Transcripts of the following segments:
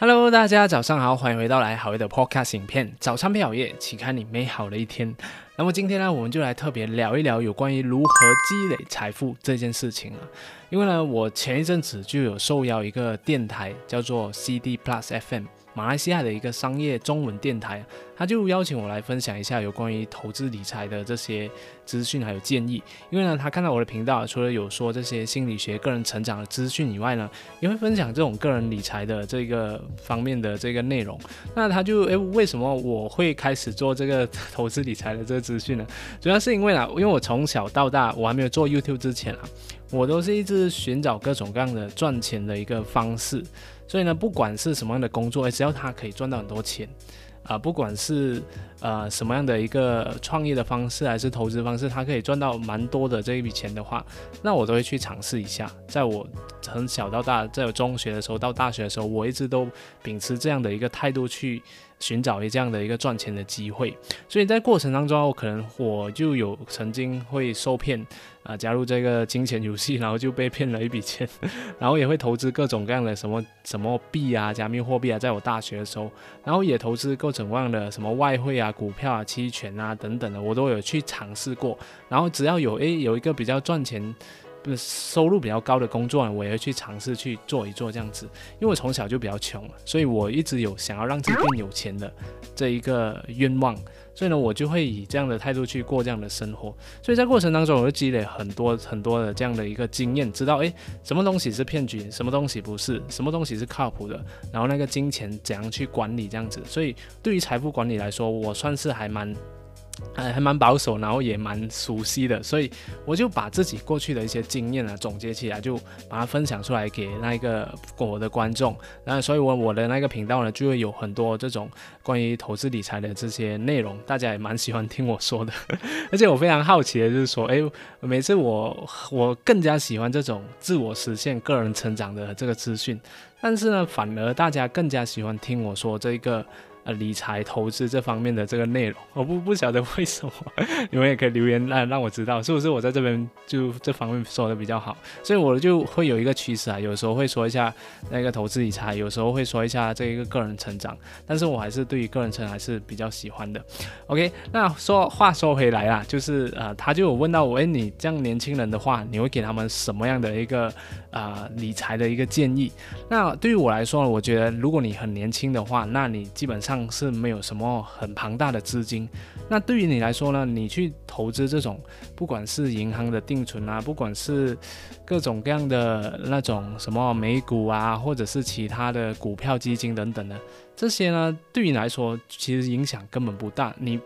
Hello，大家早上好，欢迎回到来好业的 Podcast 影片，早餐配好业，启开你美好的一天。那么今天呢，我们就来特别聊一聊有关于如何积累财富这件事情啊。因为呢，我前一阵子就有受邀一个电台，叫做 CD Plus FM。马来西亚的一个商业中文电台，他就邀请我来分享一下有关于投资理财的这些资讯还有建议。因为呢，他看到我的频道，除了有说这些心理学、个人成长的资讯以外呢，也会分享这种个人理财的这个方面的这个内容。那他就诶，为什么我会开始做这个投资理财的这个资讯呢？主要是因为啊，因为我从小到大，我还没有做 YouTube 之前啊，我都是一直寻找各种各样的赚钱的一个方式。所以呢，不管是什么样的工作，只要他可以赚到很多钱，啊，不管是呃什么样的一个创业的方式，还是投资方式，他可以赚到蛮多的这一笔钱的话，那我都会去尝试一下。在我从小到大，在我中学的时候到大学的时候，我一直都秉持这样的一个态度去。寻找一这样的一个赚钱的机会，所以在过程当中，我可能我就有曾经会受骗啊，加入这个金钱游戏，然后就被骗了一笔钱，然后也会投资各种各样的什么什么币啊，加密货币啊，在我大学的时候，然后也投资各种各样的什么外汇啊、股票啊、期权啊等等的，我都有去尝试过，然后只要有诶有一个比较赚钱。收入比较高的工作呢，我也会去尝试去做一做这样子。因为我从小就比较穷，所以我一直有想要让自己变有钱的这一个愿望，所以呢，我就会以这样的态度去过这样的生活。所以在过程当中，我就积累很多很多的这样的一个经验，知道诶什么东西是骗局，什么东西不是，什么东西是靠谱的，然后那个金钱怎样去管理这样子。所以对于财富管理来说，我算是还蛮。还还蛮保守，然后也蛮熟悉的，所以我就把自己过去的一些经验啊总结起来，就把它分享出来给那个我的观众。那所以，我我的那个频道呢，就会有很多这种关于投资理财的这些内容，大家也蛮喜欢听我说的。而且我非常好奇的就是说，哎，每次我我更加喜欢这种自我实现、个人成长的这个资讯，但是呢，反而大家更加喜欢听我说这个。呃，理财投资这方面的这个内容，我不不晓得为什么，你们也可以留言让让我知道，是不是我在这边就这方面说的比较好，所以我就会有一个趋势啊，有时候会说一下那个投资理财，有时候会说一下这一个个人成长，但是我还是对于个人成长还是比较喜欢的。OK，那说话说回来啦，就是呃，他就有问到我，哎，你这样年轻人的话，你会给他们什么样的一个啊理财的一个建议？那对于我来说，我觉得如果你很年轻的话，那你基本上。是没有什么很庞大的资金，那对于你来说呢？你去投资这种，不管是银行的定存啊，不管是各种各样的那种什么美股啊，或者是其他的股票基金等等的，这些呢，对于你来说其实影响根本不大，你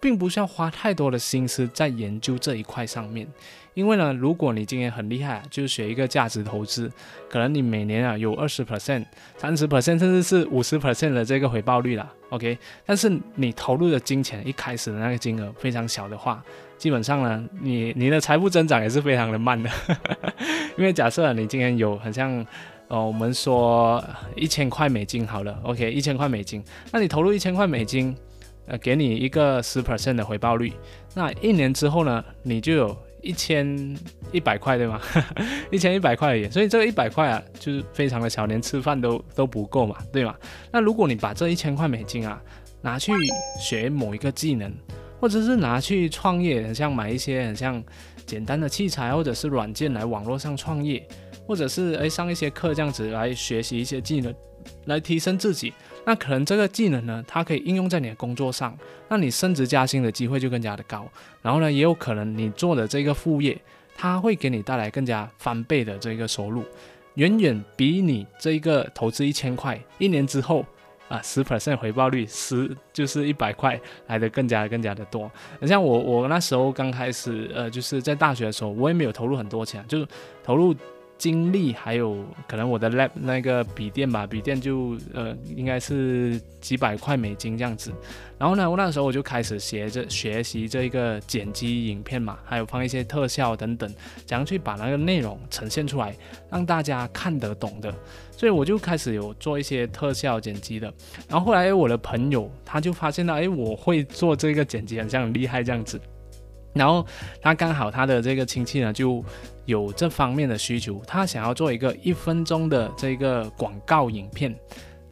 并不需要花太多的心思在研究这一块上面。因为呢，如果你今天很厉害，就是学一个价值投资，可能你每年啊有二十 percent、三十 percent，甚至是五十 percent 的这个回报率了，OK。但是你投入的金钱一开始的那个金额非常小的话，基本上呢，你你的财富增长也是非常的慢的。因为假设你今天有很像，呃，我们说一千块美金好了，OK，一千块美金，那你投入一千块美金，呃，给你一个十 percent 的回报率，那一年之后呢，你就有。一千一百块对吗？一千一百块而已，所以这个一百块啊，就是非常的小，连吃饭都都不够嘛，对吗？那如果你把这一千块美金啊，拿去学某一个技能，或者是拿去创业，很像买一些很像简单的器材或者是软件来网络上创业，或者是诶上一些课这样子来学习一些技能，来提升自己。那可能这个技能呢，它可以应用在你的工作上，那你升职加薪的机会就更加的高。然后呢，也有可能你做的这个副业，它会给你带来更加翻倍的这个收入，远远比你这一个投资一千块，一年之后啊十 percent 回报率十就是一百块来的更加更加的多。你像我我那时候刚开始呃就是在大学的时候，我也没有投入很多钱，就是投入。精力还有可能我的 lab 那个笔电吧，笔电就呃应该是几百块美金这样子。然后呢，我那时候我就开始学着学习这一个剪辑影片嘛，还有放一些特效等等，怎样去把那个内容呈现出来，让大家看得懂的。所以我就开始有做一些特效剪辑的。然后后来我的朋友他就发现到，哎，我会做这个剪辑，很像很厉害这样子。然后他刚好他的这个亲戚呢就有这方面的需求，他想要做一个一分钟的这个广告影片，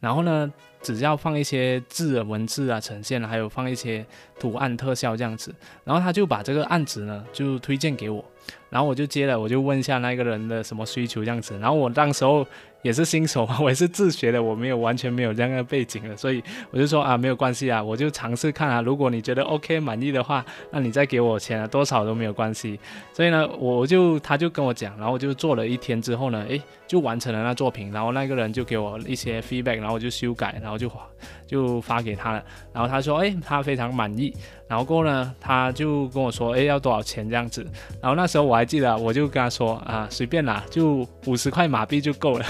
然后呢，只要放一些字文字啊呈现，还有放一些图案特效这样子，然后他就把这个案子呢就推荐给我，然后我就接了，我就问一下那个人的什么需求这样子，然后我当时候。也是新手嘛，我也是自学的，我没有完全没有这样的背景的，所以我就说啊，没有关系啊，我就尝试看啊，如果你觉得 OK 满意的话，那你再给我钱啊，多少都没有关系。所以呢，我就他就跟我讲，然后我就做了一天之后呢，诶，就完成了那作品，然后那个人就给我一些 feedback，然后我就修改，然后就就发给他了，然后他说，诶，他非常满意。然后过后呢，他就跟我说，哎，要多少钱这样子？然后那时候我还还记得，我就跟他说，啊，随便啦，就五十块马币就够了。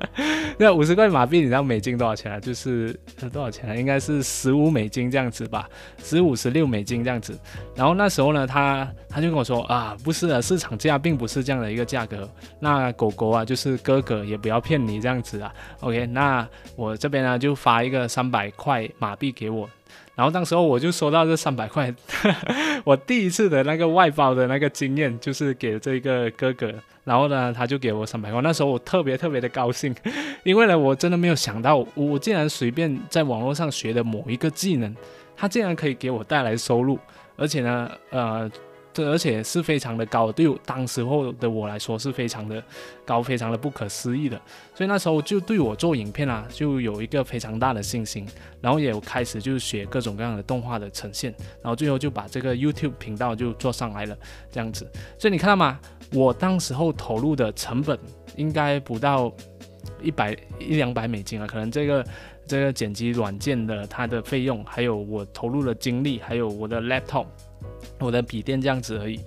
那五十块马币，你知道美金多少钱啊？就是多少钱啊？应该是十五美金这样子吧，十五十六美金这样子。然后那时候呢，他他就跟我说，啊，不是的，市场价并不是这样的一个价格。那狗狗啊，就是哥哥也不要骗你这样子啊。OK，那我这边呢就发一个三百块马币给我。然后当时候我就收到这三百块，我第一次的那个外包的那个经验就是给这个哥哥，然后呢他就给我三百块，那时候我特别特别的高兴，因为呢我真的没有想到，我竟然随便在网络上学的某一个技能，他竟然可以给我带来收入，而且呢呃。而且是非常的高，对我当时候的我来说是非常的高，非常的不可思议的。所以那时候就对我做影片啊，就有一个非常大的信心，然后也有开始就是学各种各样的动画的呈现，然后最后就把这个 YouTube 频道就做上来了，这样子。所以你看到吗？我当时候投入的成本应该不到一百一两百美金啊，可能这个这个剪辑软件的它的费用，还有我投入的精力，还有我的 laptop。我的笔电这样子而已，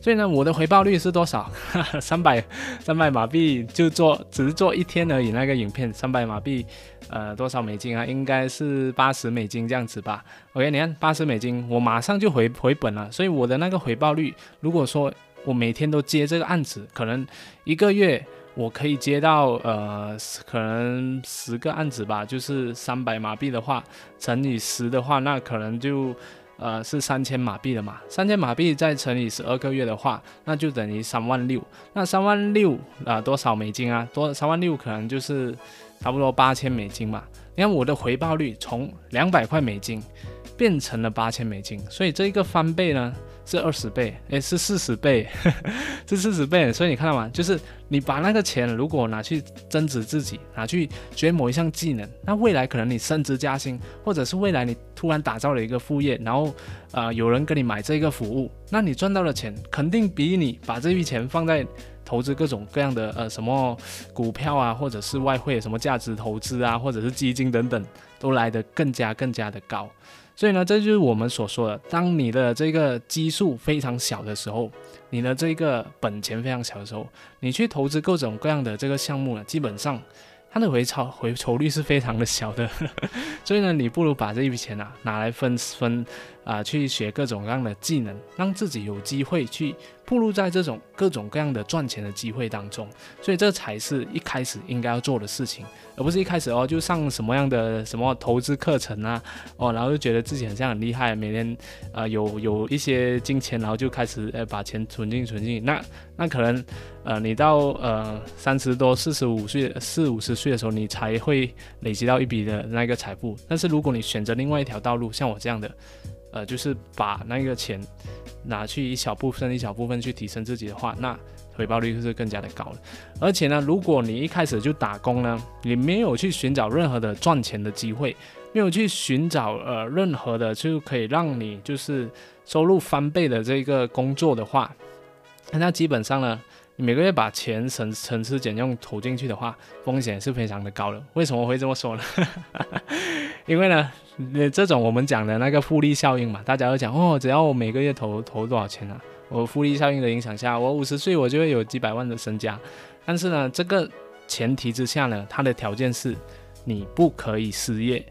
所以呢，我的回报率是多少？三百三百马币就做，只是做一天而已。那个影片三百马币，呃，多少美金啊？应该是八十美金这样子吧。OK，你看八十美金，我马上就回回本了。所以我的那个回报率，如果说我每天都接这个案子，可能一个月我可以接到呃，可能十个案子吧，就是三百马币的话，乘以十的话，那可能就。呃，是三千马币的嘛？三千马币再乘以十二个月的话，那就等于三万六。那三万六啊，多少美金啊？多三万六可能就是差不多八千美金嘛。你看我的回报率从两百块美金变成了八千美金，所以这一个翻倍呢。是二十倍，诶，是四十倍，是四十倍。所以你看到吗？就是你把那个钱如果拿去增值自己，拿去学某一项技能，那未来可能你升职加薪，或者是未来你突然打造了一个副业，然后啊有人跟你买这个服务，那你赚到的钱肯定比你把这笔钱放在投资各种各样的呃什么股票啊，或者是外汇什么价值投资啊，或者是基金等等，都来得更加更加的高。所以呢，这就是我们所说的，当你的这个基数非常小的时候，你的这个本钱非常小的时候，你去投资各种各样的这个项目呢，基本上它的回超回酬率是非常的小的。所以呢，你不如把这一笔钱啊拿来分分啊，去学各种各样的技能，让自己有机会去。步入在这种各种各样的赚钱的机会当中，所以这才是一开始应该要做的事情，而不是一开始哦就上什么样的什么投资课程啊，哦然后就觉得自己很像很厉害，每天啊有有一些金钱，然后就开始呃把钱存进存进，那那可能呃你到呃三十多四十五岁四五十岁的时候，你才会累积到一笔的那个财富。但是如果你选择另外一条道路，像我这样的。呃，就是把那个钱拿去一小部分、一小部分去提升自己的话，那回报率就是更加的高了。而且呢，如果你一开始就打工呢，你没有去寻找任何的赚钱的机会，没有去寻找呃任何的就可以让你就是收入翻倍的这个工作的话，那基本上呢。每个月把钱省省吃俭用投进去的话，风险是非常的高的。为什么会这么说呢？因为呢，那这种我们讲的那个复利效应嘛，大家都讲哦，只要我每个月投投多少钱啊，我复利效应的影响下，我五十岁我就会有几百万的身家。但是呢，这个前提之下呢，它的条件是你不可以失业，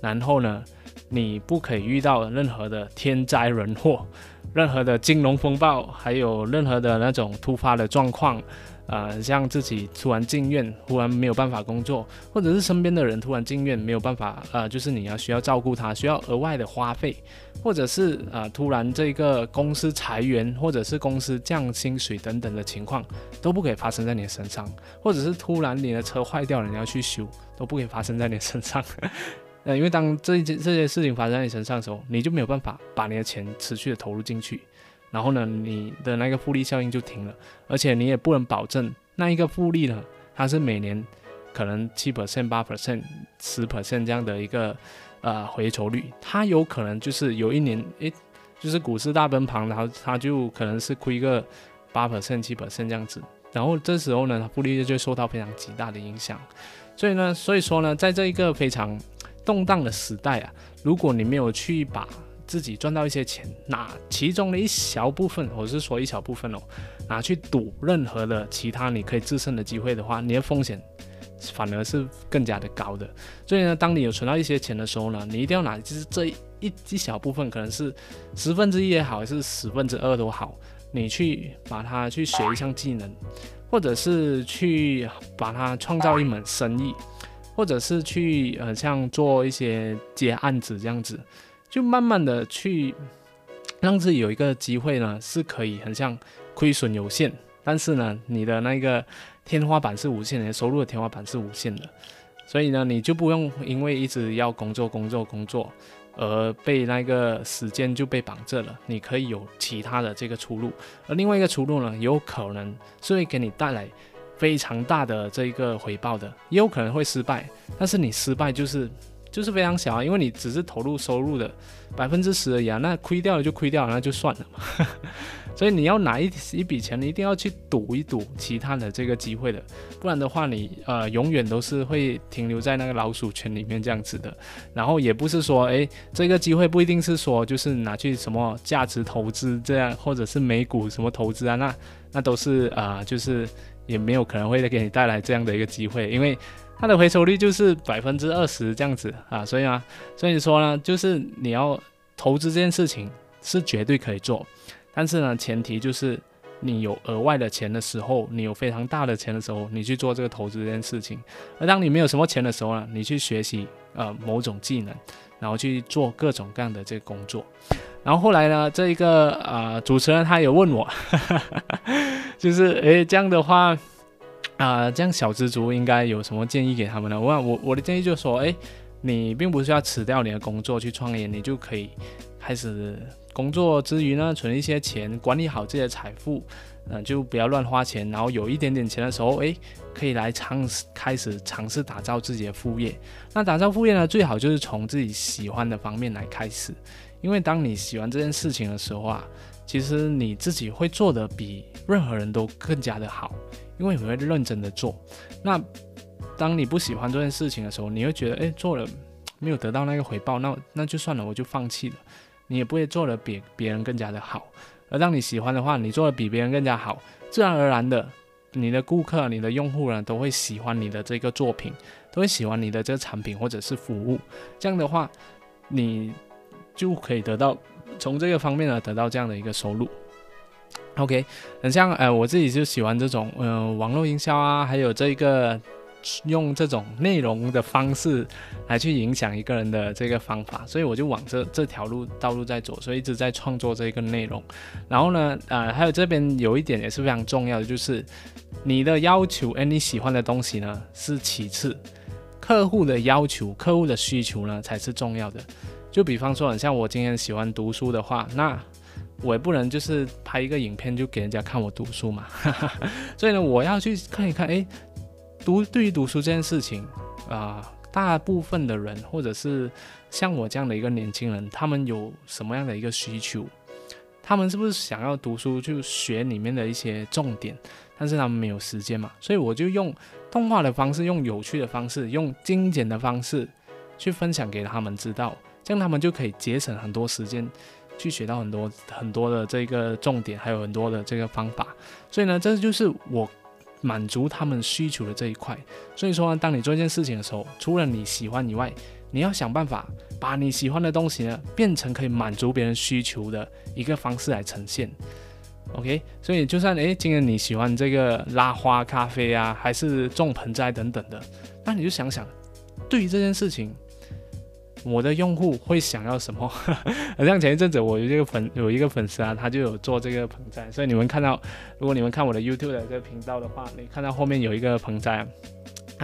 然后呢，你不可以遇到任何的天灾人祸，任何的金融风暴，还有任何的那种突发的状况。呃，像自己突然进院，忽然没有办法工作，或者是身边的人突然进院没有办法，呃，就是你要需要照顾他，需要额外的花费，或者是呃突然这个公司裁员，或者是公司降薪水等等的情况，都不可以发生在你的身上，或者是突然你的车坏掉了，你要去修，都不可以发生在你身上。呃，因为当这一件这些事情发生在你身上的时候，你就没有办法把你的钱持续的投入进去。然后呢，你的那个复利效应就停了，而且你也不能保证那一个复利呢，它是每年可能七 percent、八 percent、十 percent 这样的一个呃回酬率，它有可能就是有一年，诶，就是股市大崩盘，然后它就可能是亏个八 percent、七 percent 这样子，然后这时候呢，它复利就受到非常极大的影响。所以呢，所以说呢，在这一个非常动荡的时代啊，如果你没有去把自己赚到一些钱，拿其中的一小部分，我是说一小部分哦，拿去赌任何的其他你可以制胜的机会的话，你的风险反而是更加的高的。所以呢，当你有存到一些钱的时候呢，你一定要拿就是这一一小部分，可能是十分之一也好，还是十分之二都好，你去把它去学一项技能，或者是去把它创造一门生意，或者是去呃像做一些接案子这样子。就慢慢的去让自己有一个机会呢，是可以很像亏损有限，但是呢，你的那个天花板是无限的，收入的天花板是无限的，所以呢，你就不用因为一直要工作、工作、工作而被那个时间就被绑着了。你可以有其他的这个出路，而另外一个出路呢，有可能是会给你带来非常大的这一个回报的，也有可能会失败，但是你失败就是。就是非常小啊，因为你只是投入收入的百分之十而已啊，那亏掉了就亏掉了，那就算了嘛。所以你要拿一一笔钱，你一定要去赌一赌其他的这个机会的，不然的话，你呃永远都是会停留在那个老鼠圈里面这样子的。然后也不是说，诶，这个机会不一定是说就是拿去什么价值投资这样，或者是美股什么投资啊，那那都是啊，就是也没有可能会给你带来这样的一个机会，因为。它的回收率就是百分之二十这样子啊，所以啊，所以说呢，就是你要投资这件事情是绝对可以做，但是呢，前提就是你有额外的钱的时候，你有非常大的钱的时候，你去做这个投资这件事情。而当你没有什么钱的时候呢，你去学习呃某种技能，然后去做各种各样的这个工作。然后后来呢，这一个呃主持人他也问我，就是诶这样的话。啊，这样小资族应该有什么建议给他们呢？我我我的建议就是说，哎，你并不是要辞掉你的工作去创业，你就可以开始工作之余呢，存一些钱，管理好自己的财富，嗯，就不要乱花钱。然后有一点点钱的时候，哎，可以来尝试开始尝试打造自己的副业。那打造副业呢，最好就是从自己喜欢的方面来开始，因为当你喜欢这件事情的时候啊，其实你自己会做的比任何人都更加的好。因为你会认真的做，那当你不喜欢这件事情的时候，你会觉得，哎，做了没有得到那个回报，那那就算了，我就放弃了。你也不会做的比别人更加的好。而当你喜欢的话，你做的比别人更加好，自然而然的，你的顾客、你的用户呢，都会喜欢你的这个作品，都会喜欢你的这个产品或者是服务。这样的话，你就可以得到从这个方面呢，得到这样的一个收入。OK，很像呃，我自己就喜欢这种呃网络营销啊，还有这个用这种内容的方式来去影响一个人的这个方法，所以我就往这这条路道路在走，所以一直在创作这个内容。然后呢，呃，还有这边有一点也是非常重要的，就是你的要求，哎，你喜欢的东西呢是其次，客户的要求、客户的需求呢才是重要的。就比方说，很像我今天喜欢读书的话，那我也不能就是拍一个影片就给人家看我读书嘛，所以呢，我要去看一看，哎，读对于读书这件事情啊，大部分的人或者是像我这样的一个年轻人，他们有什么样的一个需求？他们是不是想要读书就学里面的一些重点，但是他们没有时间嘛？所以我就用动画的方式，用有趣的方式，用精简的方式去分享给他们知道，这样他们就可以节省很多时间。去学到很多很多的这个重点，还有很多的这个方法，所以呢，这就是我满足他们需求的这一块。所以说，呢，当你做一件事情的时候，除了你喜欢以外，你要想办法把你喜欢的东西呢，变成可以满足别人需求的一个方式来呈现。OK，所以就算诶，今天你喜欢这个拉花咖啡啊，还是种盆栽等等的，那你就想想，对于这件事情，我的用户会想要什么？好像前一阵子我有一个粉有一个粉丝啊，他就有做这个盆栽，所以你们看到，如果你们看我的 YouTube 的这个频道的话，你看到后面有一个盆栽。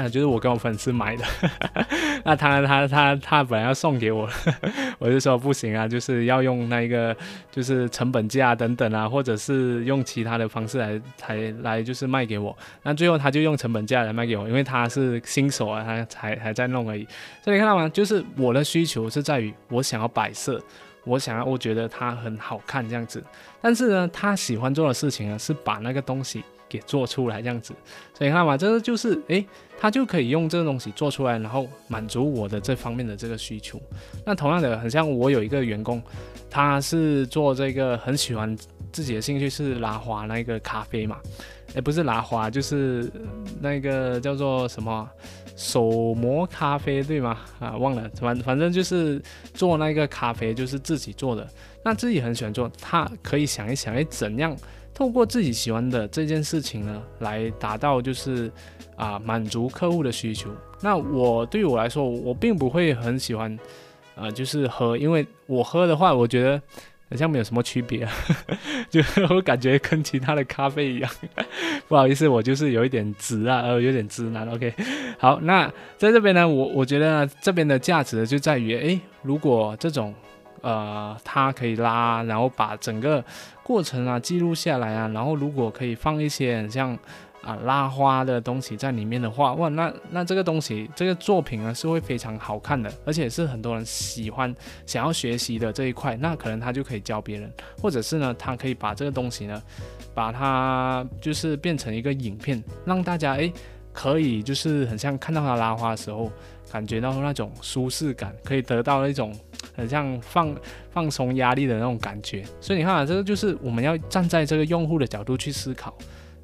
就是我跟我粉丝买的，那他他他他本来要送给我，我就说不行啊，就是要用那一个就是成本价等等啊，或者是用其他的方式来才来就是卖给我。那最后他就用成本价来卖给我，因为他是新手啊，他才还在弄而已。所以看到吗？就是我的需求是在于我想要摆设，我想要我觉得它很好看这样子。但是呢，他喜欢做的事情呢是把那个东西。给做出来这样子，所以看嘛，这个就是诶，他就可以用这个东西做出来，然后满足我的这方面的这个需求。那同样的，很像我有一个员工，他是做这个很喜欢自己的兴趣是拉花那个咖啡嘛，诶，不是拉花，就是那个叫做什么手磨咖啡对吗？啊，忘了，反反正就是做那个咖啡就是自己做的，那自己很喜欢做，他可以想一想，诶，怎样？透过自己喜欢的这件事情呢，来达到就是啊满足客户的需求。那我对于我来说，我并不会很喜欢啊，就是喝，因为我喝的话，我觉得好像没有什么区别，就我感觉跟其他的咖啡一样。不好意思，我就是有一点直啊，呃，有点直男。OK，好，那在这边呢，我我觉得这边的价值就在于，诶，如果这种。呃，它可以拉，然后把整个过程啊记录下来啊，然后如果可以放一些很像啊拉花的东西在里面的话，哇，那那这个东西这个作品呢是会非常好看的，而且是很多人喜欢想要学习的这一块，那可能他就可以教别人，或者是呢，他可以把这个东西呢，把它就是变成一个影片，让大家诶可以就是很像看到他拉花的时候。感觉到那种舒适感，可以得到那种很像放放松压力的那种感觉。所以你看啊，这个就是我们要站在这个用户的角度去思考。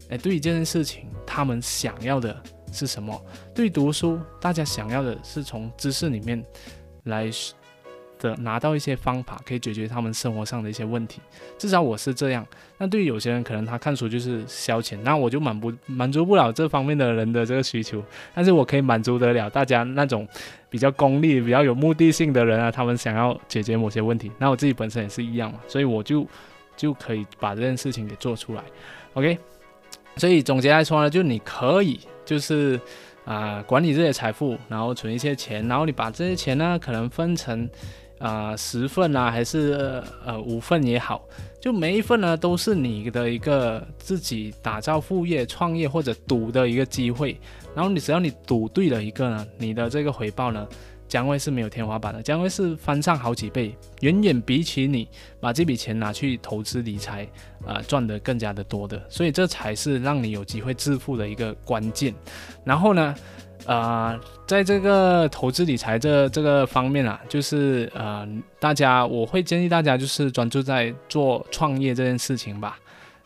哎，对于这件事情，他们想要的是什么？对于读书，大家想要的是从知识里面来。的拿到一些方法，可以解决他们生活上的一些问题，至少我是这样。那对于有些人，可能他看书就是消遣，那我就满不满足不了这方面的人的这个需求，但是我可以满足得了大家那种比较功利、比较有目的性的人啊，他们想要解决某些问题。那我自己本身也是一样嘛，所以我就就可以把这件事情给做出来。OK，所以总结来说呢，就你可以就是啊管理这些财富，然后存一些钱，然后你把这些钱呢可能分成。啊，十份啊，还是呃五份也好，就每一份呢都是你的一个自己打造副业、创业或者赌的一个机会。然后你只要你赌对了一个呢，你的这个回报呢将会是没有天花板的，将会是翻上好几倍，远远比起你把这笔钱拿去投资理财啊赚得更加的多的。所以这才是让你有机会致富的一个关键。然后呢？呃，在这个投资理财这这个方面啊，就是呃，大家我会建议大家就是专注在做创业这件事情吧，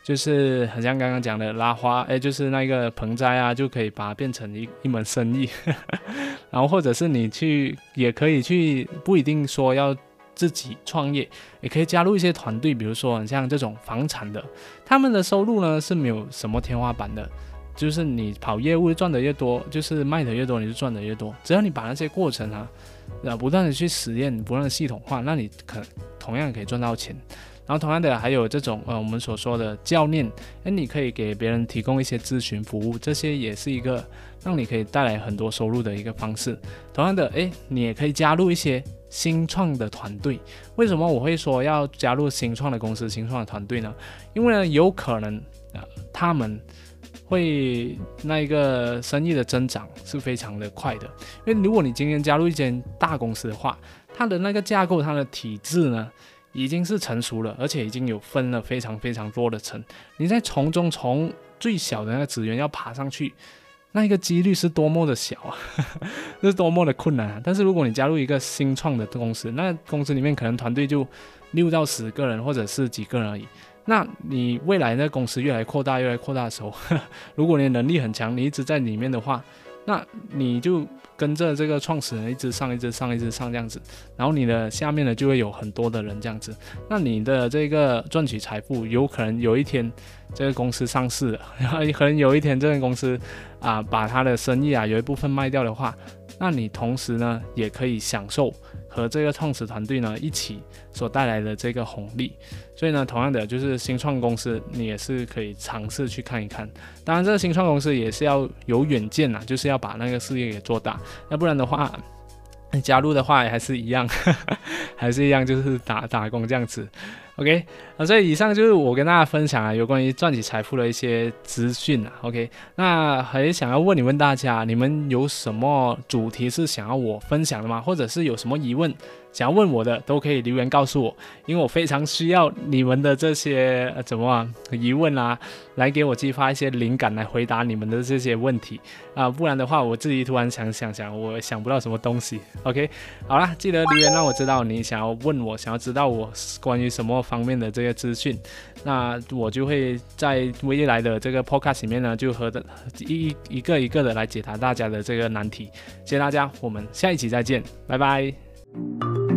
就是很像刚刚讲的拉花，哎，就是那个盆栽啊，就可以把它变成一一门生意，然后或者是你去也可以去，不一定说要自己创业，也可以加入一些团队，比如说像这种房产的，他们的收入呢是没有什么天花板的。就是你跑业务赚的越多，就是卖的越多，你就赚的越多。只要你把那些过程啊，啊，不断的去实验，不断的系统化，那你可同样可以赚到钱。然后同样的还有这种呃我们所说的教练，哎，你可以给别人提供一些咨询服务，这些也是一个让你可以带来很多收入的一个方式。同样的，哎，你也可以加入一些新创的团队。为什么我会说要加入新创的公司、新创的团队呢？因为呢，有可能啊，他们。会那一个生意的增长是非常的快的，因为如果你今天加入一间大公司的话，它的那个架构、它的体制呢，已经是成熟了，而且已经有分了非常非常多的层，你在从中从最小的那个职员要爬上去，那一个几率是多么的小啊，是多么的困难啊！但是如果你加入一个新创的公司，那公司里面可能团队就六到十个人，或者是几个人而已。那你未来那公司越来扩大、越来扩大的时候，如果你能力很强，你一直在里面的话，那你就跟着这个创始人一直上，一直上，一直上这样子，然后你的下面呢就会有很多的人这样子，那你的这个赚取财富有可能有一天这个公司上市了，然后可能有一天这个公司啊把他的生意啊有一部分卖掉的话，那你同时呢也可以享受。和这个创始团队呢一起所带来的这个红利，所以呢，同样的就是新创公司，你也是可以尝试去看一看。当然，这个新创公司也是要有远见呐，就是要把那个事业给做大，要不然的话，加入的话还是一样，还是一样，就是打打工这样子。OK，那，所以以上就是我跟大家分享啊，有关于赚取财富的一些资讯啊。OK，那还想要问你问大家，你们有什么主题是想要我分享的吗？或者是有什么疑问？想要问我的都可以留言告诉我，因为我非常需要你们的这些呃怎么疑问啊，来给我激发一些灵感来回答你们的这些问题啊，不然的话我自己突然想想想，我想不到什么东西。OK，好啦，记得留言让我知道你想要问我，想要知道我关于什么方面的这些资讯，那我就会在未来的这个 Podcast 里面呢，就和的一一个一个的来解答大家的这个难题。谢谢大家，我们下一期再见，拜拜。Thank you.